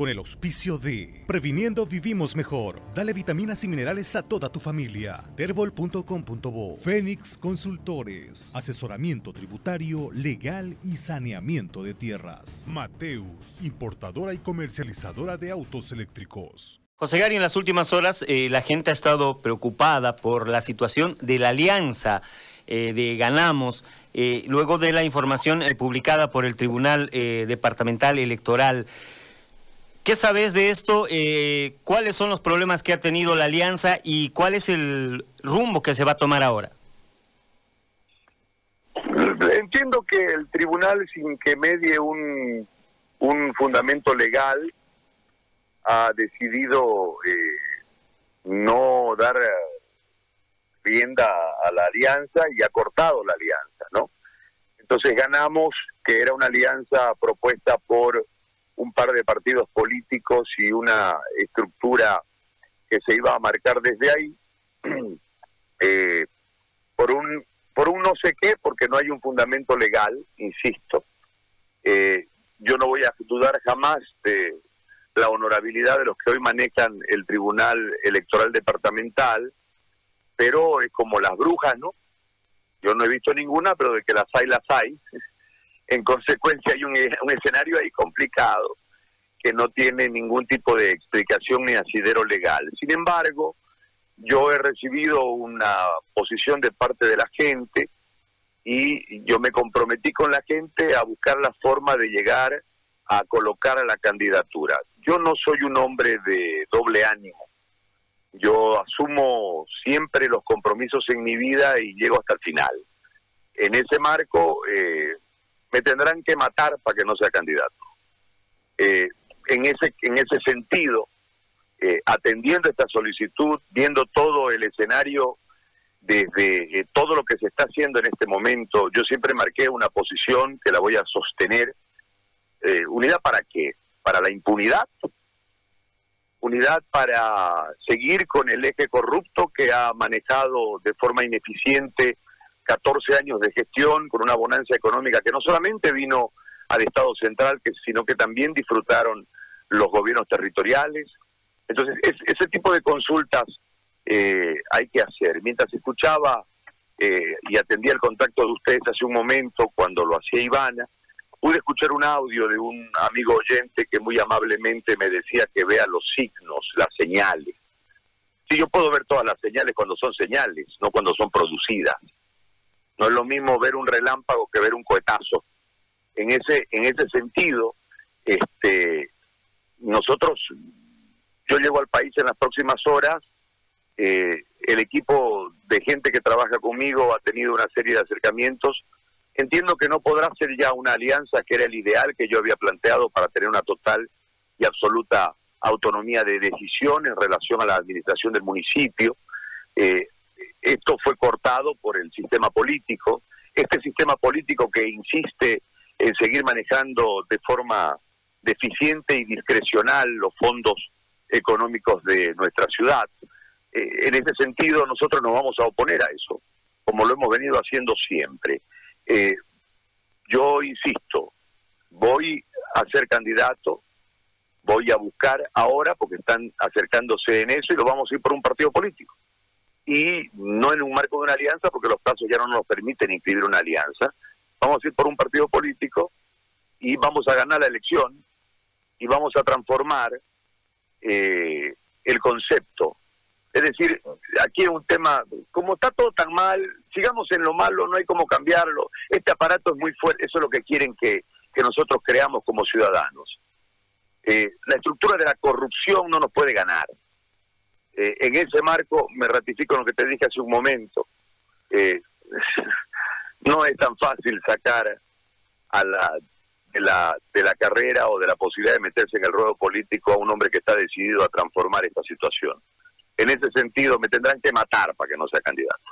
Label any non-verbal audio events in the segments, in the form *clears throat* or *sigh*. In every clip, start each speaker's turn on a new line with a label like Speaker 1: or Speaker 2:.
Speaker 1: con el auspicio de Previniendo Vivimos Mejor. Dale vitaminas y minerales a toda tu familia. Terbol.com.bo Fénix Consultores. Asesoramiento tributario, legal y saneamiento de tierras. Mateus, importadora y comercializadora de autos eléctricos.
Speaker 2: José Gary, en las últimas horas eh, la gente ha estado preocupada por la situación de la alianza eh, de Ganamos, eh, luego de la información publicada por el Tribunal Departamental Electoral. ¿Qué sabes de esto? ¿Cuáles son los problemas que ha tenido la alianza y cuál es el rumbo que se va a tomar ahora?
Speaker 3: Entiendo que el tribunal, sin que medie un, un fundamento legal, ha decidido eh, no dar rienda a la alianza y ha cortado la alianza, ¿no? Entonces ganamos que era una alianza propuesta por un par de partidos políticos y una estructura que se iba a marcar desde ahí *clears throat* eh, por un por un no sé qué porque no hay un fundamento legal insisto eh, yo no voy a dudar jamás de la honorabilidad de los que hoy manejan el Tribunal Electoral Departamental, pero es como las brujas, ¿no? Yo no he visto ninguna, pero de que las hay, las hay. En consecuencia hay un, un escenario ahí complicado que no tiene ningún tipo de explicación ni asidero legal. Sin embargo, yo he recibido una posición de parte de la gente y yo me comprometí con la gente a buscar la forma de llegar a colocar a la candidatura. Yo no soy un hombre de doble ánimo. Yo asumo siempre los compromisos en mi vida y llego hasta el final. En ese marco eh, me tendrán que matar para que no sea candidato. Eh, en ese en ese sentido, eh, atendiendo esta solicitud, viendo todo el escenario desde todo lo que se está haciendo en este momento, yo siempre marqué una posición que la voy a sostener eh, ¿Unidad para qué? Para la impunidad. Unidad para seguir con el eje corrupto que ha manejado de forma ineficiente 14 años de gestión con una bonanza económica que no solamente vino al Estado central, sino que también disfrutaron los gobiernos territoriales. Entonces, ese tipo de consultas eh, hay que hacer. Mientras escuchaba eh, y atendía el contacto de ustedes hace un momento, cuando lo hacía Ivana, pude escuchar un audio de un amigo oyente que muy amablemente me decía que vea los signos, las señales. Sí, yo puedo ver todas las señales cuando son señales, no cuando son producidas. No es lo mismo ver un relámpago que ver un cohetazo. En ese, en ese sentido, este, nosotros, yo llego al país en las próximas horas, eh, el equipo de gente que trabaja conmigo ha tenido una serie de acercamientos Entiendo que no podrá ser ya una alianza que era el ideal que yo había planteado para tener una total y absoluta autonomía de decisión en relación a la administración del municipio. Eh, esto fue cortado por el sistema político. Este sistema político que insiste en seguir manejando de forma deficiente y discrecional los fondos económicos de nuestra ciudad. Eh, en ese sentido, nosotros nos vamos a oponer a eso, como lo hemos venido haciendo siempre. Eh, yo insisto, voy a ser candidato, voy a buscar ahora, porque están acercándose en eso, y lo vamos a ir por un partido político. Y no en un marco de una alianza, porque los plazos ya no nos permiten inscribir una alianza. Vamos a ir por un partido político y vamos a ganar la elección y vamos a transformar eh, el concepto es decir, aquí es un tema, como está todo tan mal, sigamos en lo malo, no hay cómo cambiarlo. Este aparato es muy fuerte, eso es lo que quieren que, nosotros creamos como ciudadanos. Eh, la estructura de la corrupción no nos puede ganar. Eh, en ese marco me ratifico en lo que te dije hace un momento. Eh, *laughs* no es tan fácil sacar a la de la, de la carrera o de la posibilidad de meterse en el ruedo político a un hombre que está decidido a transformar esta situación en ese sentido me tendrán que matar para que no sea candidato.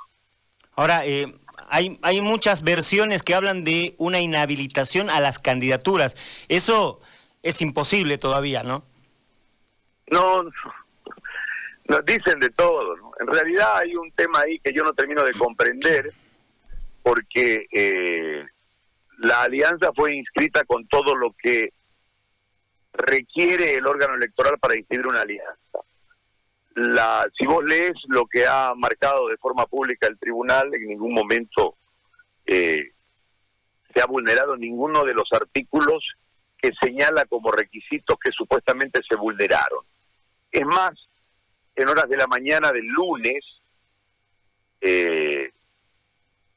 Speaker 2: Ahora, eh, hay, hay muchas versiones que hablan de una inhabilitación a las candidaturas. Eso es imposible todavía, ¿no?
Speaker 3: No, nos dicen de todo. En realidad hay un tema ahí que yo no termino de comprender porque eh, la alianza fue inscrita con todo lo que requiere el órgano electoral para inscribir una alianza. La, si vos lees lo que ha marcado de forma pública el tribunal, en ningún momento eh, se ha vulnerado ninguno de los artículos que señala como requisitos que supuestamente se vulneraron. Es más, en horas de la mañana del lunes, eh,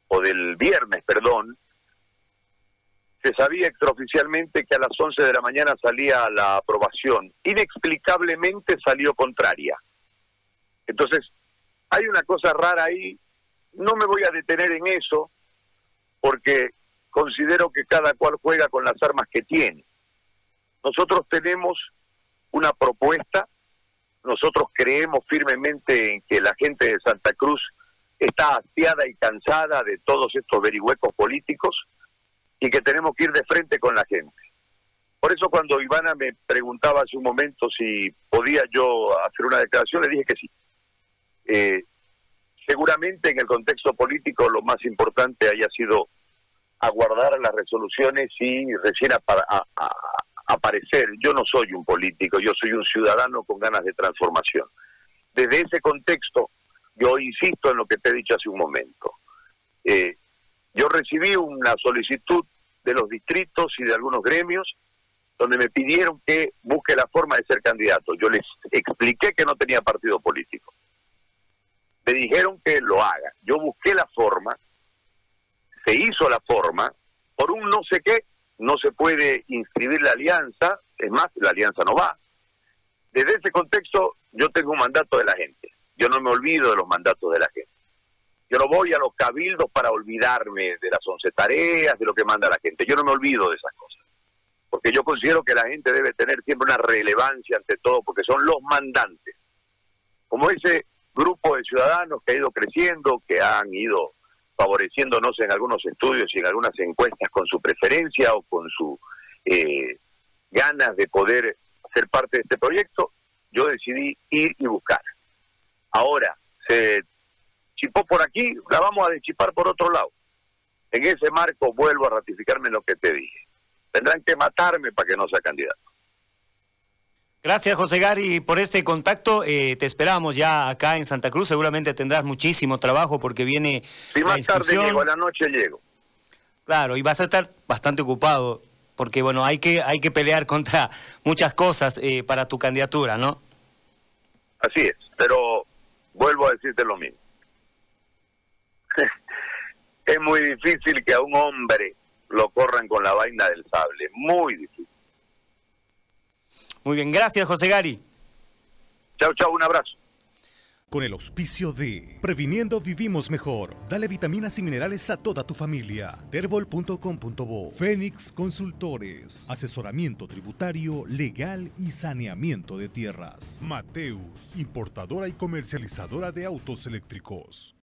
Speaker 3: o del viernes, perdón, se sabía extraoficialmente que a las 11 de la mañana salía la aprobación. Inexplicablemente salió contraria. Entonces, hay una cosa rara ahí. No me voy a detener en eso porque considero que cada cual juega con las armas que tiene. Nosotros tenemos una propuesta, nosotros creemos firmemente en que la gente de Santa Cruz está hastiada y cansada de todos estos verihuecos políticos y que tenemos que ir de frente con la gente. Por eso cuando Ivana me preguntaba hace un momento si podía yo hacer una declaración, le dije que sí. Eh, seguramente en el contexto político lo más importante haya sido aguardar las resoluciones y recién aparecer. Yo no soy un político, yo soy un ciudadano con ganas de transformación. Desde ese contexto, yo insisto en lo que te he dicho hace un momento. Eh, yo recibí una solicitud de los distritos y de algunos gremios donde me pidieron que busque la forma de ser candidato. Yo les expliqué que no tenía partido político. Me dijeron que lo haga. Yo busqué la forma, se hizo la forma, por un no sé qué, no se puede inscribir la alianza, es más, la alianza no va. Desde ese contexto, yo tengo un mandato de la gente. Yo no me olvido de los mandatos de la gente. Yo no voy a los cabildos para olvidarme de las once tareas, de lo que manda la gente. Yo no me olvido de esas cosas. Porque yo considero que la gente debe tener siempre una relevancia ante todo, porque son los mandantes. Como ese grupo de ciudadanos que ha ido creciendo, que han ido favoreciéndonos en algunos estudios y en algunas encuestas con su preferencia o con su eh, ganas de poder ser parte de este proyecto, yo decidí ir y buscar. Ahora, se chipó por aquí, la vamos a deschipar por otro lado. En ese marco vuelvo a ratificarme lo que te dije. Tendrán que matarme para que no sea candidato.
Speaker 2: Gracias, José Gary, por este contacto. Eh, te esperamos ya acá en Santa Cruz. Seguramente tendrás muchísimo trabajo porque viene.
Speaker 3: Si más tarde llego, a la noche llego.
Speaker 2: Claro, y vas a estar bastante ocupado porque, bueno, hay que, hay que pelear *laughs* contra muchas cosas eh, para tu candidatura, ¿no?
Speaker 3: Así es, pero vuelvo a decirte lo mismo. *laughs* es muy difícil que a un hombre lo corran con la vaina del sable, muy difícil.
Speaker 2: Muy bien, gracias José Gary.
Speaker 3: Chao, chao, un abrazo.
Speaker 1: Con el auspicio de Previniendo Vivimos Mejor. Dale vitaminas y minerales a toda tu familia. Terbol.com.bo Fénix Consultores. Asesoramiento tributario, legal y saneamiento de tierras. Mateus, importadora y comercializadora de autos eléctricos.